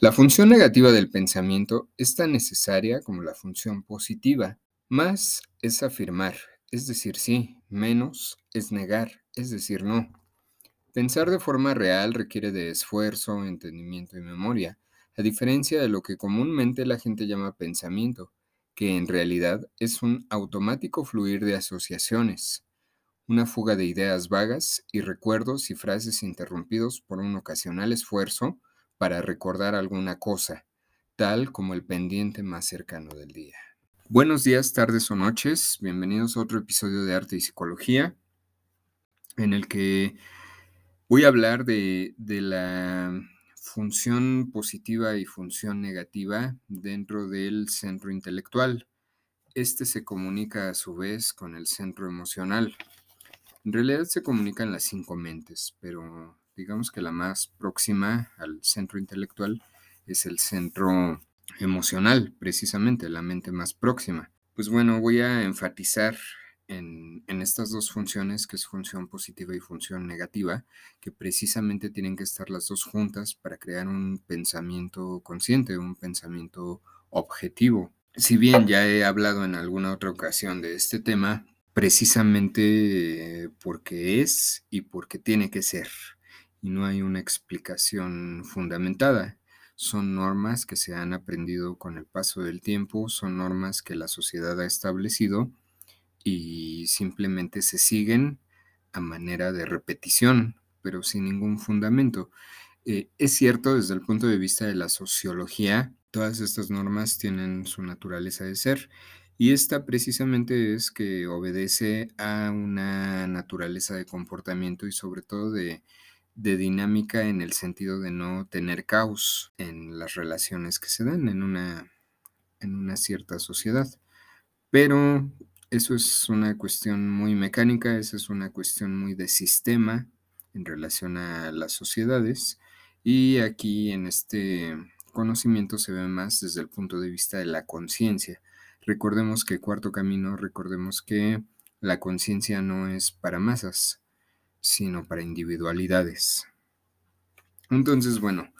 La función negativa del pensamiento es tan necesaria como la función positiva. Más es afirmar, es decir sí, menos es negar, es decir no. Pensar de forma real requiere de esfuerzo, entendimiento y memoria, a diferencia de lo que comúnmente la gente llama pensamiento, que en realidad es un automático fluir de asociaciones, una fuga de ideas vagas y recuerdos y frases interrumpidos por un ocasional esfuerzo para recordar alguna cosa, tal como el pendiente más cercano del día. Buenos días, tardes o noches, bienvenidos a otro episodio de Arte y Psicología, en el que voy a hablar de, de la función positiva y función negativa dentro del centro intelectual. Este se comunica a su vez con el centro emocional. En realidad se comunican las cinco mentes, pero digamos que la más próxima al centro intelectual es el centro emocional, precisamente, la mente más próxima. Pues bueno, voy a enfatizar en, estas dos funciones, que es función positiva y función negativa, que precisamente tienen que estar las dos juntas para crear un pensamiento consciente, un pensamiento objetivo. Si bien ya he hablado en alguna otra ocasión de este tema, precisamente porque es y porque tiene que ser. Y no hay una explicación fundamentada. Son normas que se han aprendido con el paso del tiempo, son normas que la sociedad ha establecido y simplemente se siguen a manera de repetición, pero sin ningún fundamento. Eh, es cierto, desde el punto de vista de la sociología, todas estas normas tienen su naturaleza de ser y esta precisamente es que obedece a una naturaleza de comportamiento y sobre todo de, dinámica en el sentido de no tener caos en las relaciones que se dan en una, en una cierta sociedad. Pero eso es una cuestión muy mecánica, esa es una cuestión muy de sistema en relación a las sociedades. Y aquí en este conocimiento se ve más desde el punto de vista de la conciencia Recordemos que cuarto camino, recordemos que la conciencia no es para masas, sino para individualidades. Entonces, bueno,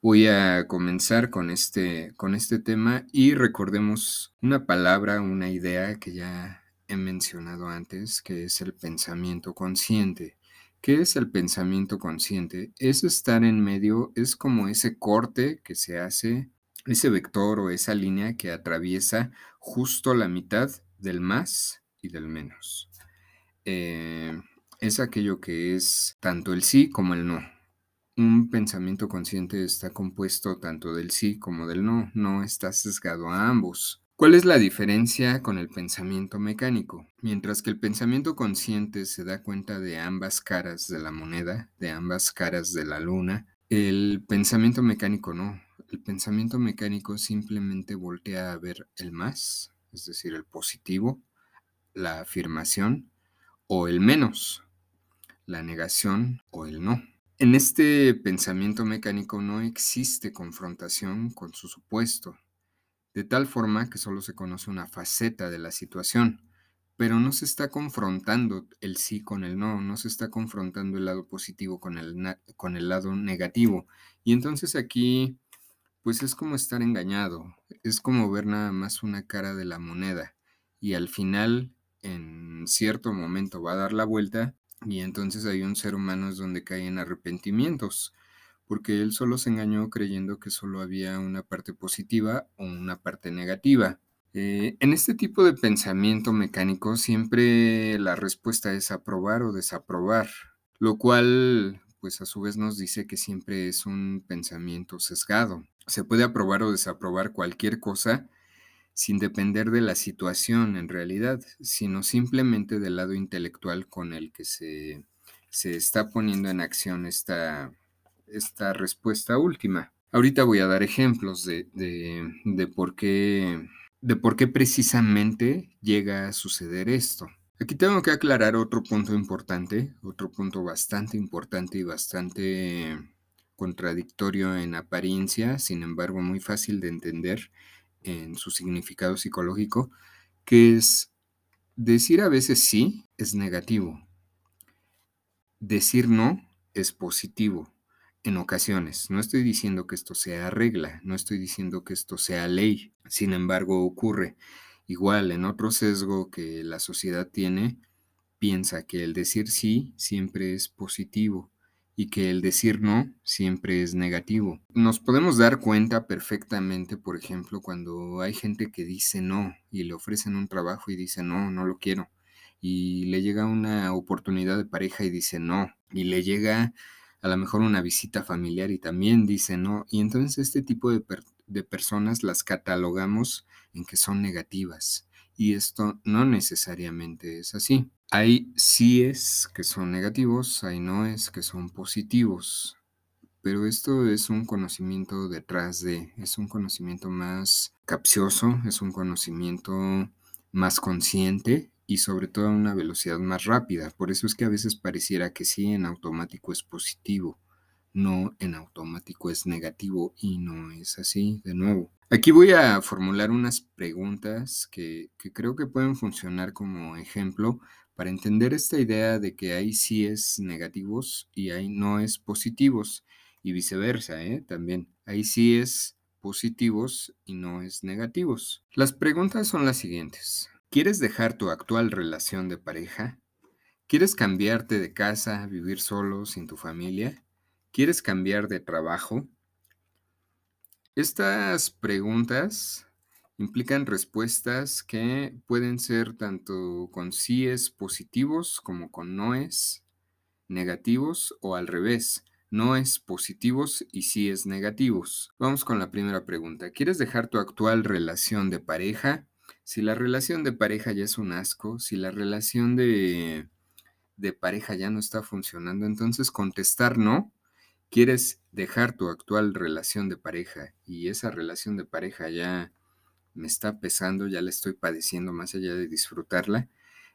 voy a comenzar con este, con este tema y recordemos una palabra, una idea que ya he mencionado antes, que es el pensamiento consciente. ¿Qué es el pensamiento consciente? Es estar en medio, es como ese corte que se hace ese vector o esa línea que atraviesa justo la mitad del más y del menos. Eh, es aquello que es tanto el sí como el no. Un pensamiento consciente está compuesto tanto del sí como del no, no está sesgado a ambos. ¿Cuál es la diferencia con el pensamiento mecánico? Mientras que el pensamiento consciente se da cuenta de ambas caras de la moneda, de ambas caras de la luna, el pensamiento mecánico no. El pensamiento mecánico simplemente voltea a ver el más, es decir, el positivo, la afirmación o el menos, la negación o el no. En este pensamiento mecánico no existe confrontación con su supuesto, de tal forma que solo se conoce una faceta de la situación, pero no se está confrontando el sí con el no, no se está confrontando el lado positivo con el, con el lado negativo. Y entonces aquí pues es como estar engañado, es como ver nada más una cara de la moneda y al final en cierto momento va a dar la vuelta y entonces hay un ser humano donde cae en arrepentimientos, porque él solo se engañó creyendo que solo había una parte positiva o una parte negativa. Eh, en este tipo de pensamiento mecánico siempre la respuesta es aprobar o desaprobar, lo cual pues a su vez nos dice que siempre es un pensamiento sesgado. Se puede aprobar o desaprobar cualquier cosa sin depender de la situación en realidad, sino simplemente del lado intelectual con el que se, está poniendo en acción esta, esta respuesta última. Ahorita voy a dar ejemplos de, de, por qué, de por qué precisamente llega a suceder esto. Aquí tengo que aclarar otro punto importante, otro punto bastante importante y bastante contradictorio en apariencia, sin embargo muy fácil de entender en su significado psicológico, que es decir a veces sí es negativo, decir no es positivo en ocasiones. No estoy diciendo que esto sea regla, no estoy diciendo que esto sea ley. Sin embargo, ocurre. Igual, en otro sesgo que la sociedad tiene, piensa que el decir sí siempre es positivo y que el decir no siempre es negativo. Nos podemos dar cuenta perfectamente, por ejemplo, cuando hay gente que dice no y le ofrecen un trabajo y dice no, no lo quiero. Y le llega una oportunidad de pareja y dice no. Y le llega a lo mejor una visita familiar y también dice no. Y entonces este tipo de, de personas las catalogamos en que son negativas. Y esto no necesariamente es así. Hay síes que son negativos, hay noes que son positivos, pero esto es un conocimiento detrás de, es un conocimiento más capcioso, es un conocimiento más consciente y sobre todo a una velocidad más rápida. Por eso es que a veces pareciera que sí en automático es positivo, no en automático es negativo y no es así de nuevo. Aquí voy a formular unas preguntas que, creo que pueden funcionar como ejemplo para entender esta idea de que hay sí es negativos y hay no es positivos y viceversa, ¿eh? también hay sí es positivos y no es negativos. Las preguntas son las siguientes. ¿Quieres dejar tu actual relación de pareja? ¿Quieres cambiarte de casa, vivir solo, sin tu familia? ¿Quieres cambiar de trabajo? Estas preguntas implican respuestas que pueden ser tanto con síes positivos como con noes negativos o al revés, noes positivos y síes negativos. Vamos con la primera pregunta. ¿Quieres dejar tu actual relación de pareja? Si la relación de pareja ya es un asco, si la relación de, de pareja ya no está funcionando, entonces contestar no. ¿Quieres dejar tu actual relación de pareja y esa relación de pareja ya me está pesando, ya la estoy padeciendo más allá de disfrutarla,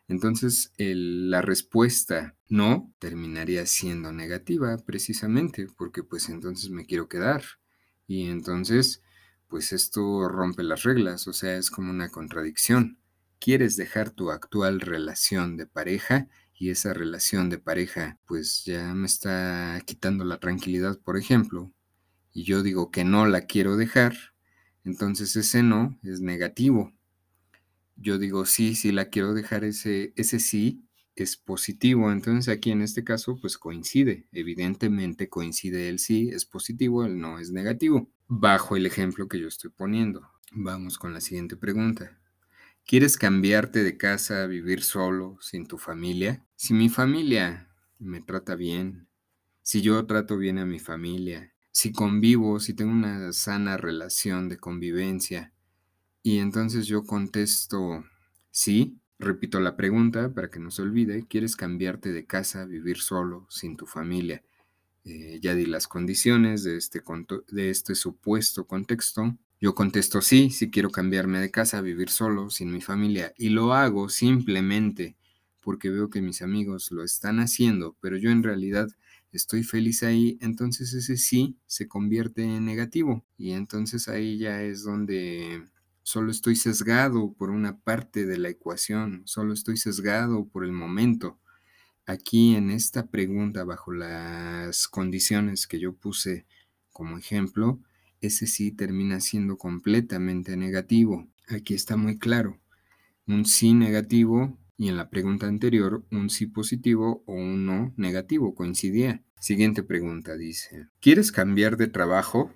entonces la respuesta no terminaría siendo negativa precisamente porque pues entonces me quiero quedar y entonces pues esto rompe las reglas, o sea, es como una contradicción. Quieres dejar tu actual relación de pareja y esa relación de pareja pues ya me está quitando la tranquilidad, por ejemplo, y yo digo que no la quiero dejar, entonces ese no es negativo. Yo digo sí, sí la quiero dejar, ese, ese sí es positivo. Entonces aquí en este caso pues coincide. Evidentemente coincide el sí es positivo, el no es negativo. Bajo el ejemplo que yo estoy poniendo. Vamos con la siguiente pregunta. ¿Quieres cambiarte de casa vivir solo, sin tu familia? Si mi familia me trata bien, si yo trato bien a mi familia, si convivo, si tengo una sana relación de convivencia. Y entonces yo contesto, sí, repito la pregunta para que no se olvide, ¿quieres cambiarte de casa, vivir solo, sin tu familia? Eh, ya di las condiciones de este, de este supuesto contexto. Yo contesto sí, si quiero cambiarme de casa, vivir solo, sin mi familia. Y lo hago simplemente porque veo que mis amigos lo están haciendo, pero yo en realidad estoy feliz ahí, entonces ese sí se convierte en negativo. Y entonces ahí ya es donde solo estoy sesgado por una parte de la ecuación, solo estoy sesgado por el momento. Aquí en esta pregunta, bajo las condiciones que yo puse como ejemplo, ese sí termina siendo completamente negativo. Aquí está muy claro. Un sí negativo y en la pregunta anterior un sí positivo o un no negativo coincidía. Siguiente pregunta dice, ¿quieres cambiar de trabajo?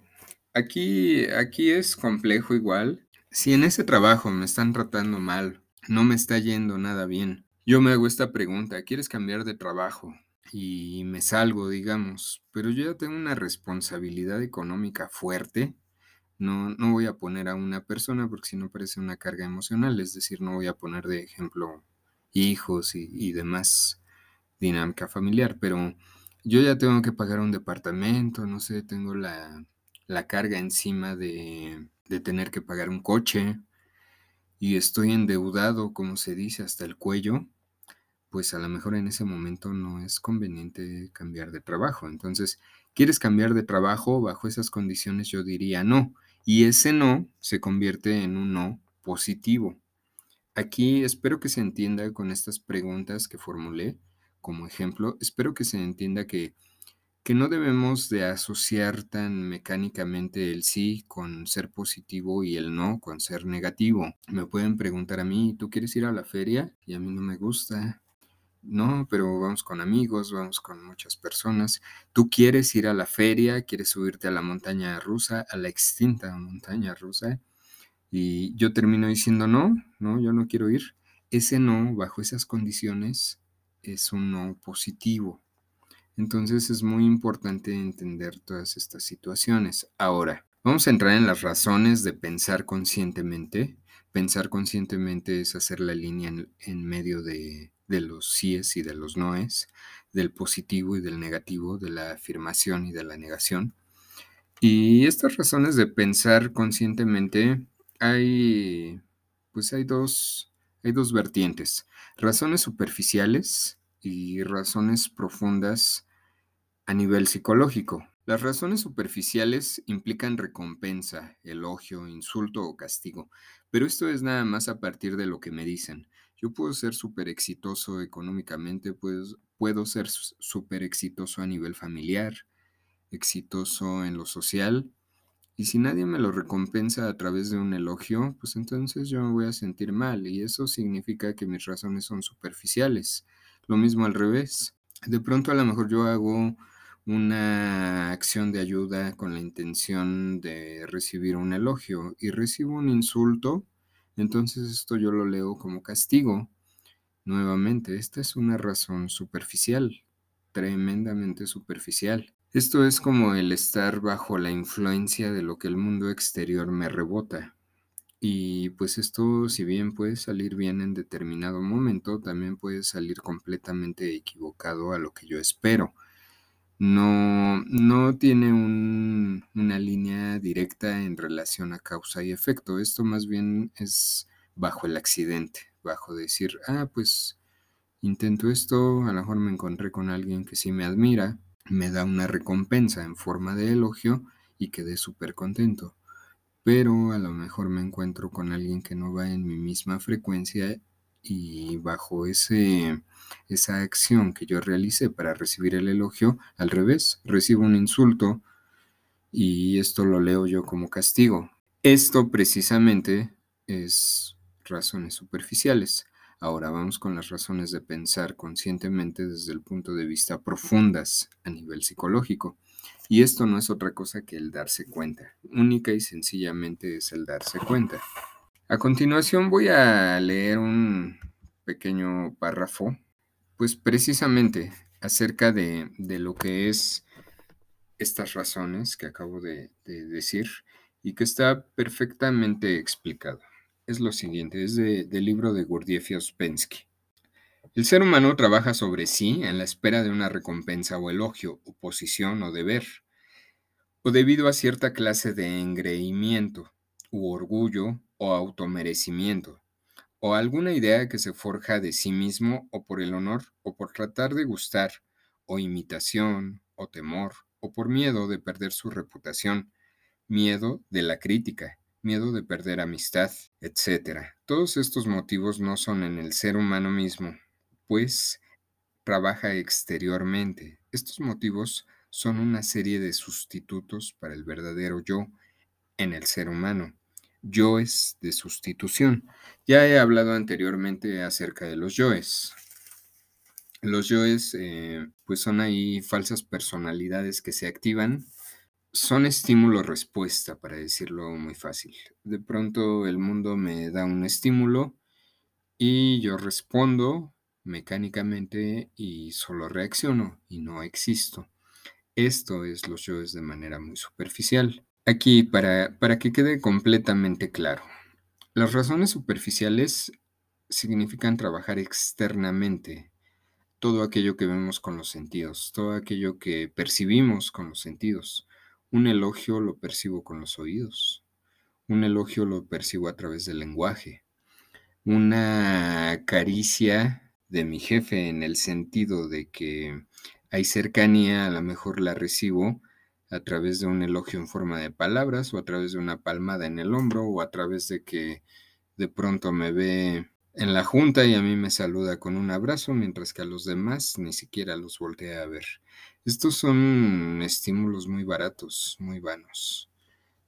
Aquí, aquí es complejo igual. Si en ese trabajo me están tratando mal, no me está yendo nada bien, yo me hago esta pregunta, ¿quieres cambiar de trabajo? Y me salgo, digamos, pero yo ya tengo una responsabilidad económica fuerte. No, no voy a poner a una persona porque si no parece una carga emocional, es decir, no voy a poner de ejemplo hijos y, demás dinámica familiar, pero yo ya tengo que pagar un departamento, no sé, tengo la, carga encima de, de, tener que pagar un coche y estoy endeudado, como se dice, hasta el cuello, pues a lo mejor en ese momento no es conveniente cambiar de trabajo. Entonces, ¿quieres cambiar de trabajo? Bajo esas condiciones yo diría no. Y ese no se convierte en un no positivo. Aquí espero que se entienda con estas preguntas que formulé como ejemplo, espero que se entienda que que no debemos de asociar tan mecánicamente el sí con ser positivo y el no con ser negativo. Me pueden preguntar a mí, ¿tú quieres ir a la feria? Y a mí no me gusta. No, pero vamos con amigos, vamos con muchas personas. Tú quieres ir a la feria, quieres subirte a la montaña rusa, a la extinta montaña rusa. Y yo termino diciendo, no, no, yo no quiero ir. Ese no, bajo esas condiciones, es un no positivo. Entonces es muy importante entender todas estas situaciones. Ahora, vamos a entrar en las razones de pensar conscientemente. Pensar conscientemente es hacer la línea en, medio de, de los síes y de los noes, del positivo y del negativo, de la afirmación y de la negación. Y estas razones de pensar conscientemente hay, pues hay dos, hay dos vertientes, razones superficiales y razones profundas a nivel psicológico. Las razones superficiales implican recompensa, elogio, insulto o castigo, pero esto es nada más a partir de lo que me dicen. Yo puedo ser súper exitoso económicamente, pues, puedo ser súper exitoso a nivel familiar, exitoso en lo social, y si nadie me lo recompensa a través de un elogio, pues entonces yo me voy a sentir mal, y eso significa que mis razones son superficiales. Lo mismo al revés. De pronto a lo mejor yo hago una acción de ayuda con la intención de recibir un elogio y recibo un insulto, entonces esto yo lo leo como castigo. Nuevamente, esta es una razón superficial, tremendamente superficial. Esto es como el estar bajo la influencia de lo que el mundo exterior me rebota. Y pues esto, si bien puede salir bien en determinado momento, también puede salir completamente equivocado a lo que yo espero no, no tiene una línea directa en relación a causa y efecto. Esto más bien es bajo el accidente, bajo decir, ah, pues intento esto, a lo mejor me encontré con alguien que sí me admira, me da una recompensa en forma de elogio y quedé súper contento. Pero a lo mejor me encuentro con alguien que no va en mi misma frecuencia y bajo ese, esa acción que yo realicé para recibir el elogio, al revés, recibo un insulto y esto lo leo yo como castigo. Esto precisamente es razones superficiales. Ahora vamos con las razones de pensar conscientemente desde el punto de vista profundas a nivel psicológico. Y esto no es otra cosa que el darse cuenta. Única y sencillamente es el darse cuenta. A continuación voy a leer un pequeño párrafo, pues precisamente acerca de, lo que es estas razones que acabo de, decir y que está perfectamente explicado. Es lo siguiente, es del libro de Gurdjieff y Ospensky. El ser humano trabaja sobre sí en la espera de una recompensa o elogio, oposición o deber, o debido a cierta clase de engreimiento u orgullo o automerecimiento, o alguna idea que se forja de sí mismo o por el honor o por tratar de gustar, o imitación, o temor, o por miedo de perder su reputación, miedo de la crítica, miedo de perder amistad, etc. Todos estos motivos no son en el ser humano mismo, pues trabaja exteriormente. Estos motivos son una serie de sustitutos para el verdadero yo en el ser humano yoes de sustitución. Ya he hablado anteriormente acerca de los yoes. Los yoes, eh, pues son ahí falsas personalidades que se activan. Son estímulo-respuesta, para decirlo muy fácil. De pronto el mundo me da un estímulo y yo respondo mecánicamente y solo reacciono y no existo. Esto es los yoes de manera muy superficial. Aquí, para, para que quede completamente claro, las razones superficiales significan trabajar externamente todo aquello que vemos con los sentidos, todo aquello que percibimos con los sentidos. Un elogio lo percibo con los oídos, un elogio lo percibo a través del lenguaje, una caricia de mi jefe en el sentido de que hay cercanía, a lo mejor la recibo a través de un elogio en forma de palabras o a través de una palmada en el hombro o a través de que de pronto me ve en la junta y a mí me saluda con un abrazo mientras que a los demás ni siquiera los voltea a ver. Estos son estímulos muy baratos, muy vanos.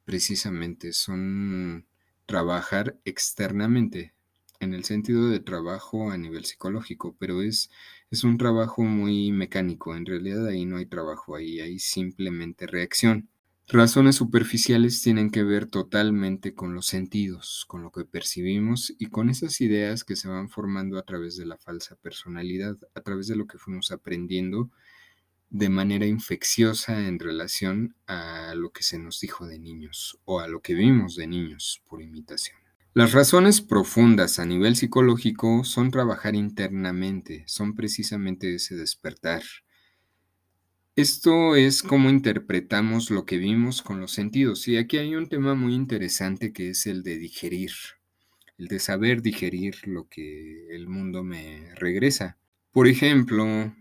Precisamente son trabajar externamente, en el sentido de trabajo a nivel psicológico, pero es, es un trabajo muy mecánico. En realidad ahí no hay trabajo, ahí hay simplemente reacción. Razones superficiales tienen que ver totalmente con los sentidos, con lo que percibimos y con esas ideas que se van formando a través de la falsa personalidad, a través de lo que fuimos aprendiendo de manera infecciosa en relación a lo que se nos dijo de niños o a lo que vimos de niños por imitación. Las razones profundas a nivel psicológico son trabajar internamente, son precisamente ese despertar, esto es cómo interpretamos lo que vimos con los sentidos. Y aquí hay un tema muy interesante que es el de digerir, el de saber digerir lo que el mundo me regresa. Por ejemplo,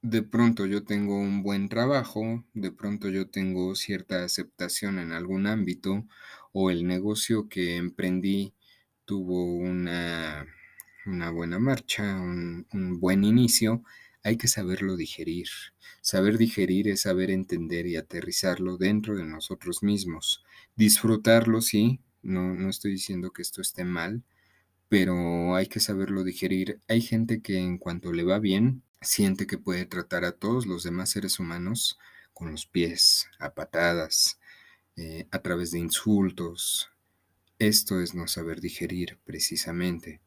de pronto yo tengo un buen trabajo, de pronto yo tengo cierta aceptación en algún ámbito o el negocio que emprendí tuvo una, una buena marcha, un, buen inicio hay que saberlo digerir. Saber digerir es saber entender y aterrizarlo dentro de nosotros mismos. Disfrutarlo, sí, no, no estoy diciendo que esto esté mal, pero hay que saberlo digerir. Hay gente que en cuanto le va bien, siente que puede tratar a todos los demás seres humanos con los pies, a patadas, eh, a través de insultos. Esto es no saber digerir precisamente.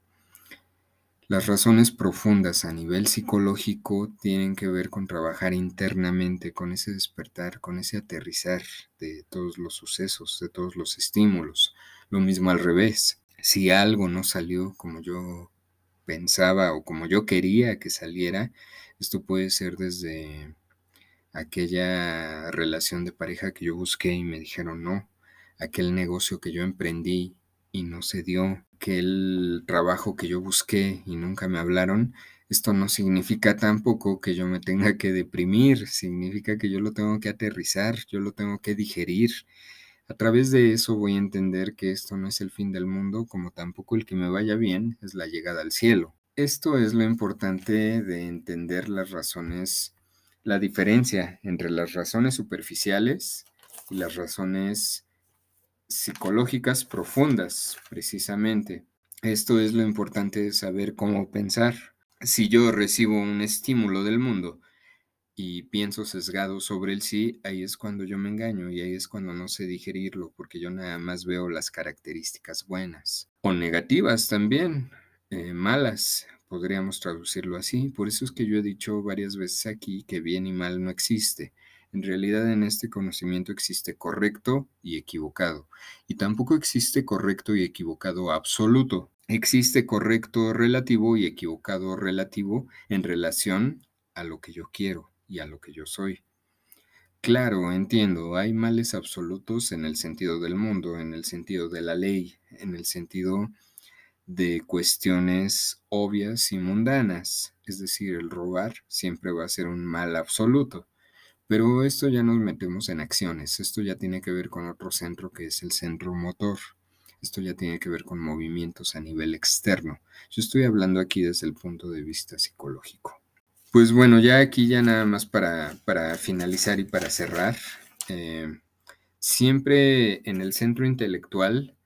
Las razones profundas a nivel psicológico tienen que ver con trabajar internamente, con ese despertar, con ese aterrizar de todos los sucesos, de todos los estímulos. Lo mismo al revés. Si algo no salió como yo pensaba o como yo quería que saliera, esto puede ser desde aquella relación de pareja que yo busqué y me dijeron no, aquel negocio que yo emprendí y no se dio, que el trabajo que yo busqué y nunca me hablaron, esto no significa tampoco que yo me tenga que deprimir, significa que yo lo tengo que aterrizar, yo lo tengo que digerir. A través de eso voy a entender que esto no es el fin del mundo, como tampoco el que me vaya bien es la llegada al cielo. Esto es lo importante de entender las razones, la diferencia entre las razones superficiales y las razones psicológicas profundas, precisamente. Esto es lo importante de saber cómo pensar. Si yo recibo un estímulo del mundo y pienso sesgado sobre el sí, ahí es cuando yo me engaño y ahí es cuando no sé digerirlo, porque yo nada más veo las características buenas o negativas también, eh, malas, podríamos traducirlo así. Por eso es que yo he dicho varias veces aquí que bien y mal no existe. En realidad en este conocimiento existe correcto y equivocado, y tampoco existe correcto y equivocado absoluto. Existe correcto relativo y equivocado relativo en relación a lo que yo quiero y a lo que yo soy. Claro, entiendo, hay males absolutos en el sentido del mundo, en el sentido de la ley, en el sentido de cuestiones obvias y mundanas, es decir, el robar siempre va a ser un mal absoluto. Pero esto ya nos metemos en acciones, esto ya tiene que ver con otro centro que es el centro motor. Esto ya tiene que ver con movimientos a nivel externo. Yo estoy hablando aquí desde el punto de vista psicológico. Pues bueno, ya aquí ya nada más para, para finalizar y para cerrar. Eh, siempre en el centro intelectual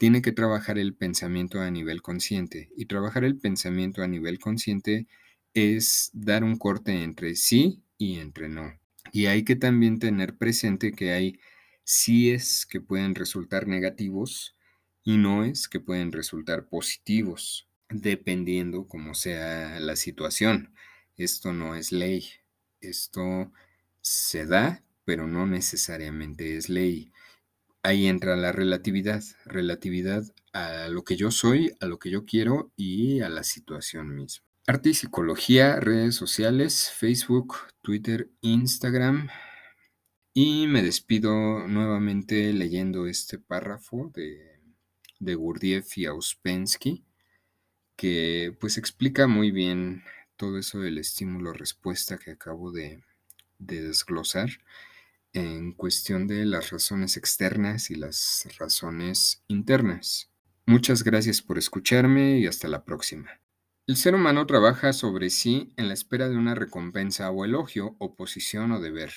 tiene que trabajar el pensamiento a nivel consciente. Y trabajar el pensamiento a nivel consciente es dar un corte entre sí y entre no. Y hay que también tener presente que hay síes que pueden resultar negativos y noes que pueden resultar positivos, dependiendo cómo sea la situación. Esto no es ley. Esto se da, pero no necesariamente es ley. Ahí entra la relatividad, relatividad a lo que yo soy, a lo que yo quiero y a la situación misma. Arte y psicología, redes sociales, Facebook, Twitter, Instagram. Y me despido nuevamente leyendo este párrafo de, de Gurdjieff y Auspensky, que pues explica muy bien todo eso del estímulo-respuesta que acabo de, de desglosar en cuestión de las razones externas y las razones internas. Muchas gracias por escucharme y hasta la próxima. El ser humano trabaja sobre sí en la espera de una recompensa o elogio, oposición o deber,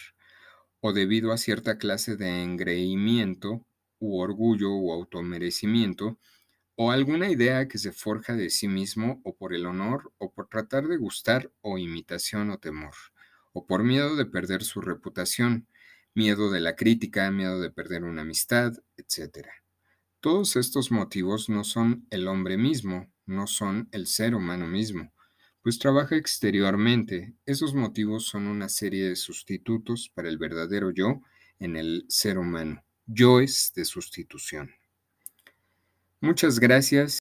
o debido a cierta clase de engreimiento u orgullo o automerecimiento, o alguna idea que se forja de sí mismo o por el honor o por tratar de gustar o imitación o temor, o por miedo de perder su reputación, miedo de la crítica, miedo de perder una amistad, etc. Todos estos motivos no son el hombre mismo, no son el ser humano mismo, pues trabaja exteriormente. Esos motivos son una serie de sustitutos para el verdadero yo en el ser humano, yoes de sustitución. Muchas gracias